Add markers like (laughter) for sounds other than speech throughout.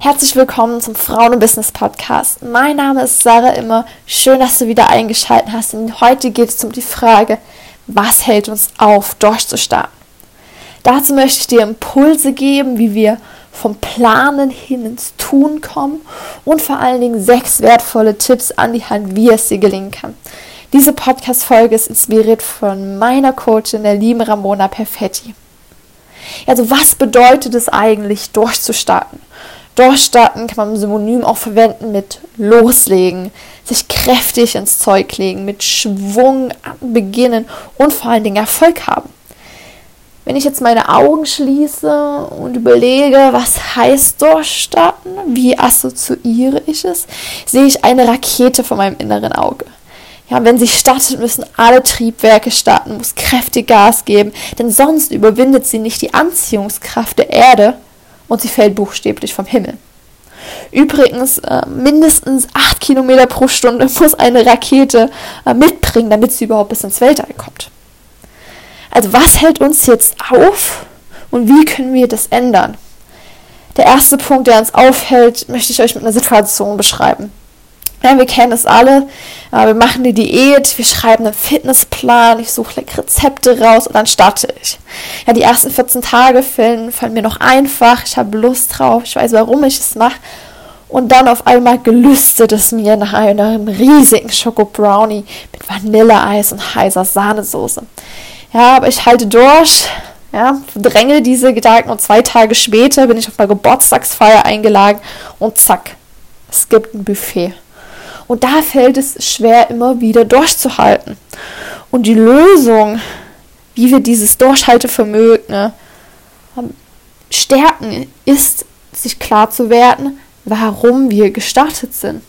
Herzlich willkommen zum Frauen und Business Podcast. Mein Name ist Sarah Immer. Schön, dass du wieder eingeschaltet hast. Und heute geht es um die Frage, was hält uns auf, durchzustarten? Dazu möchte ich dir Impulse geben, wie wir vom Planen hin ins Tun kommen und vor allen Dingen sechs wertvolle Tipps an die Hand, wie es dir gelingen kann. Diese Podcast-Folge ist inspiriert von meiner Coachin, der lieben Ramona Perfetti. Also, was bedeutet es eigentlich, durchzustarten? Durchstarten kann man Synonym auch verwenden mit loslegen, sich kräftig ins Zeug legen, mit Schwung beginnen und vor allen Dingen Erfolg haben. Wenn ich jetzt meine Augen schließe und überlege, was heißt durchstarten, wie assoziiere ich es, sehe ich eine Rakete vor meinem inneren Auge. Ja, wenn sie startet, müssen alle Triebwerke starten, muss kräftig Gas geben, denn sonst überwindet sie nicht die Anziehungskraft der Erde und sie fällt buchstäblich vom Himmel. Übrigens, äh, mindestens 8 Kilometer pro Stunde (laughs) muss eine Rakete äh, mitbringen, damit sie überhaupt bis ins Weltall kommt. Also was hält uns jetzt auf und wie können wir das ändern? Der erste Punkt, der uns aufhält, möchte ich euch mit einer Situation beschreiben. Ja, wir kennen es alle. Wir machen eine Diät, wir schreiben einen Fitnessplan, ich suche Rezepte raus und dann starte ich. Ja, die ersten 14 Tage fallen, fallen mir noch einfach, ich habe Lust drauf, ich weiß, warum ich es mache. Und dann auf einmal gelüstet es mir nach einem riesigen Schoko-Brownie mit Vanilleeis und heißer Sahnesoße. Ja, aber ich halte durch, ja, dränge diese Gedanken und zwei Tage später bin ich auf einer Geburtstagsfeier eingeladen und zack, es gibt ein Buffet. Und da fällt es schwer, immer wieder durchzuhalten. Und die Lösung, wie wir dieses Durchhaltevermögen ne, stärken, ist, sich klar zu werden, warum wir gestartet sind.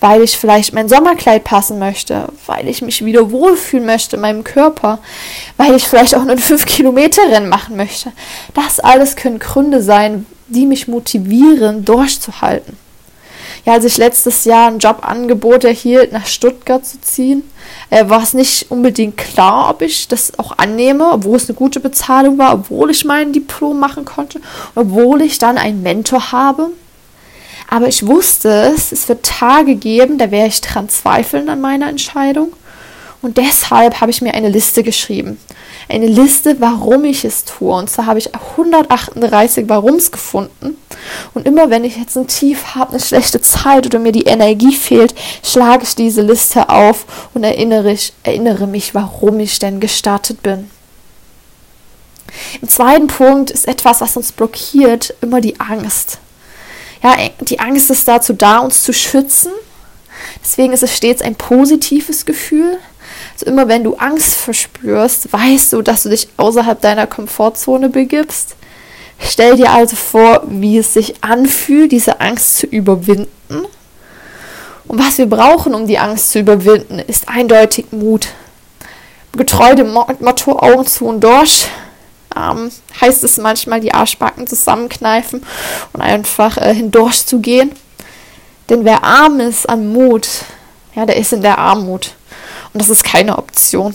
Weil ich vielleicht mein Sommerkleid passen möchte, weil ich mich wieder wohlfühlen möchte in meinem Körper, weil ich vielleicht auch einen 5-Kilometer-Rennen machen möchte. Das alles können Gründe sein, die mich motivieren, durchzuhalten. Ja, als ich letztes Jahr ein Jobangebot erhielt, nach Stuttgart zu ziehen, äh, war es nicht unbedingt klar, ob ich das auch annehme, obwohl es eine gute Bezahlung war, obwohl ich mein Diplom machen konnte, obwohl ich dann einen Mentor habe. Aber ich wusste es, es wird Tage geben, da werde ich dran zweifeln an meiner Entscheidung. Und deshalb habe ich mir eine Liste geschrieben eine Liste, warum ich es tue. Und zwar habe ich 138 Warums gefunden. Und immer wenn ich jetzt ein Tief habe, eine schlechte Zeit oder mir die Energie fehlt, schlage ich diese Liste auf und erinnere, ich, erinnere mich, warum ich denn gestartet bin. Im zweiten Punkt ist etwas, was uns blockiert, immer die Angst. Ja, die Angst ist dazu da, uns zu schützen. Deswegen ist es stets ein positives Gefühl. Also immer wenn du Angst verspürst, weißt du, dass du dich außerhalb deiner Komfortzone begibst. Stell dir also vor, wie es sich anfühlt, diese Angst zu überwinden. Und was wir brauchen, um die Angst zu überwinden, ist eindeutig Mut. Getreu dem Motto Augen zu und durch, ähm, heißt es manchmal, die Arschbacken zusammenkneifen und einfach äh, hindurch zu gehen. Denn wer arm ist an Mut, ja, der ist in der Armut. Und das ist keine Option.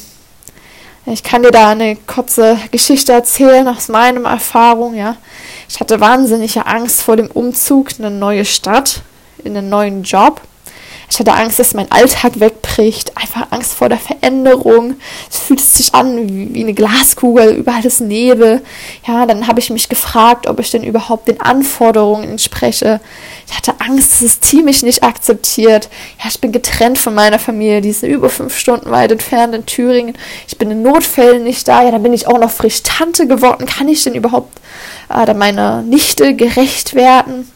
Ich kann dir da eine kurze Geschichte erzählen aus meiner Erfahrung, ja. Ich hatte wahnsinnige Angst vor dem Umzug in eine neue Stadt, in einen neuen Job. Ich hatte Angst, dass mein Alltag wegbricht, einfach Angst vor der Veränderung. Es fühlt sich an wie eine Glaskugel, überall ist Nebel. Ja, dann habe ich mich gefragt, ob ich denn überhaupt den Anforderungen entspreche. Ich hatte Angst, dass das Team mich nicht akzeptiert. Ja, ich bin getrennt von meiner Familie, die sind über fünf Stunden weit entfernt in Thüringen. Ich bin in Notfällen nicht da. Ja, dann bin ich auch noch frisch Tante geworden. Kann ich denn überhaupt äh, meiner Nichte gerecht werden?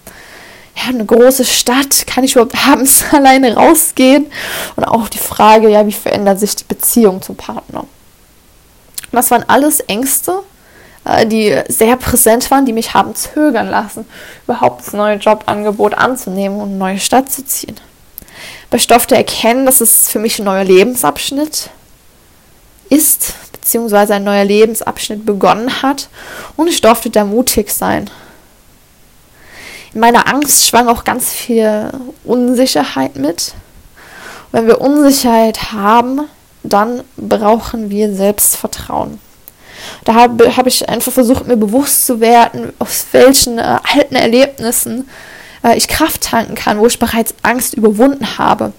Ja, eine große Stadt, kann ich überhaupt abends (laughs) alleine rausgehen? Und auch die Frage, ja, wie verändert sich die Beziehung zum Partner? das waren alles Ängste, äh, die sehr präsent waren, die mich haben zögern lassen, überhaupt das neue Jobangebot anzunehmen und eine neue Stadt zu ziehen. Bei Stoff der erkennen, dass es für mich ein neuer Lebensabschnitt ist, beziehungsweise ein neuer Lebensabschnitt begonnen hat und ich durfte da mutig sein. In meiner Angst schwang auch ganz viel Unsicherheit mit. wenn wir Unsicherheit haben, dann brauchen wir Selbstvertrauen. Da habe hab ich einfach versucht, mir bewusst zu werden, aus welchen äh, alten Erlebnissen äh, ich Kraft tanken kann, wo ich bereits Angst überwunden habe.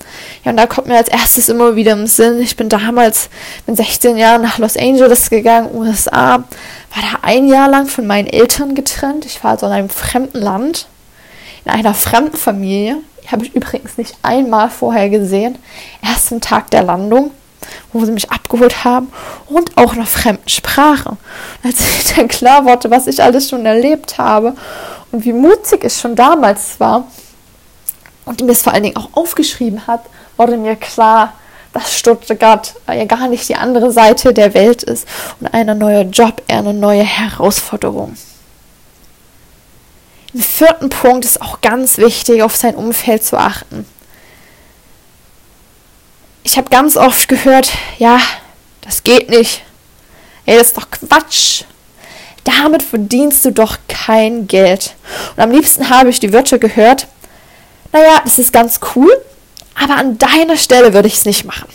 Ja, und da kommt mir als erstes immer wieder im Sinn, ich bin damals mit 16 Jahren nach Los Angeles gegangen, USA, war da ein Jahr lang von meinen Eltern getrennt. Ich war also in einem fremden Land, in einer fremden Familie. Die habe ich übrigens nicht einmal vorher gesehen. Erst am Tag der Landung wo sie mich abgeholt haben und auch einer fremden Sprache. Als ich dann klar wurde, was ich alles schon erlebt habe und wie mutig es schon damals war und mir es vor allen Dingen auch aufgeschrieben hat, wurde mir klar, dass Stuttgart ja gar nicht die andere Seite der Welt ist und ein neuer Job eher eine neue Herausforderung. Im vierten Punkt ist auch ganz wichtig, auf sein Umfeld zu achten ich habe ganz oft gehört, ja, das geht nicht. Ey, das ist doch Quatsch. Damit verdienst du doch kein Geld. Und am liebsten habe ich die Wörter gehört, naja, das ist ganz cool, aber an deiner Stelle würde ich es nicht machen.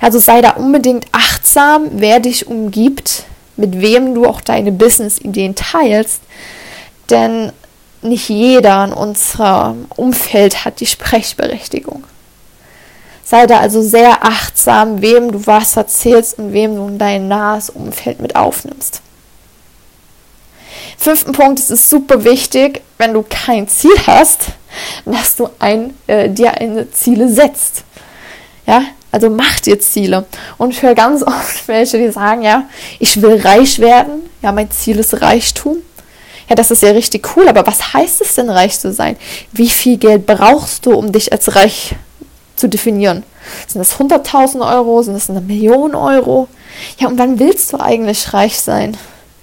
Also sei da unbedingt achtsam, wer dich umgibt, mit wem du auch deine Business-Ideen teilst. Denn nicht jeder in unserem Umfeld hat die Sprechberechtigung. Sei da also sehr achtsam, wem du was erzählst und wem du in dein nahes Umfeld mit aufnimmst. Fünften Punkt, es ist super wichtig, wenn du kein Ziel hast, dass du ein, äh, dir eine Ziele setzt. Ja, also mach dir Ziele. Und ich höre ganz oft (laughs) welche, die sagen, ja, ich will reich werden. Ja, mein Ziel ist Reichtum. Ja, das ist ja richtig cool, aber was heißt es denn, reich zu sein? Wie viel Geld brauchst du, um dich als reich zu definieren. Sind das 100.000 Euro? Sind das eine Million Euro? Ja, und wann willst du eigentlich reich sein?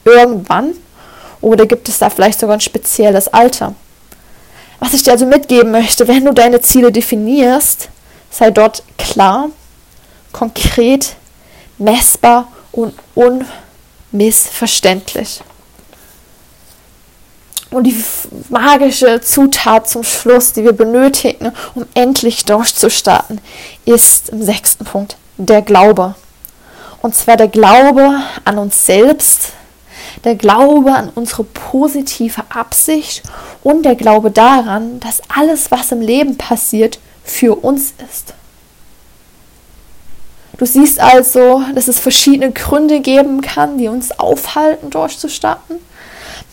Irgendwann? Oder gibt es da vielleicht sogar ein spezielles Alter? Was ich dir also mitgeben möchte, wenn du deine Ziele definierst, sei dort klar, konkret, messbar und unmissverständlich. Und die magische Zutat zum Schluss, die wir benötigen, um endlich durchzustarten, ist im sechsten Punkt der Glaube. Und zwar der Glaube an uns selbst, der Glaube an unsere positive Absicht und der Glaube daran, dass alles, was im Leben passiert, für uns ist. Du siehst also, dass es verschiedene Gründe geben kann, die uns aufhalten, durchzustarten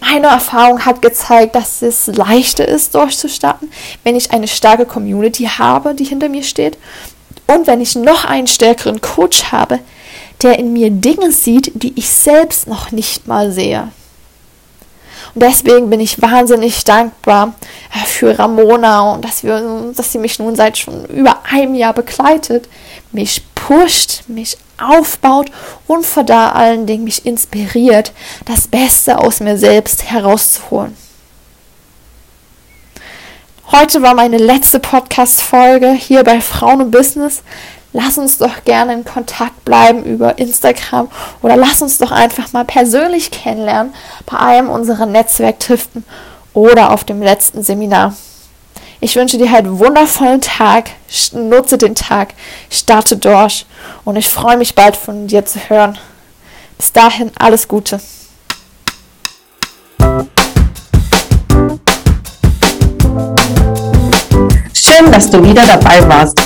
meine Erfahrung hat gezeigt, dass es leichter ist, durchzustarten, wenn ich eine starke Community habe, die hinter mir steht. Und wenn ich noch einen stärkeren Coach habe, der in mir Dinge sieht, die ich selbst noch nicht mal sehe. Und deswegen bin ich wahnsinnig dankbar äh, für Ramona und dass, wir, dass sie mich nun seit schon über einem Jahr begleitet, mich pusht, mich aufbaut und vor da allen Dingen mich inspiriert, das Beste aus mir selbst herauszuholen. Heute war meine letzte Podcast-Folge hier bei Frauen und Business. Lass uns doch gerne in Kontakt bleiben über Instagram oder lass uns doch einfach mal persönlich kennenlernen bei einem unserer Netzwerktriften oder auf dem letzten Seminar. Ich wünsche dir halt einen wundervollen Tag. Nutze den Tag. Starte durch. Und ich freue mich bald von dir zu hören. Bis dahin alles Gute. Schön, dass du wieder dabei warst.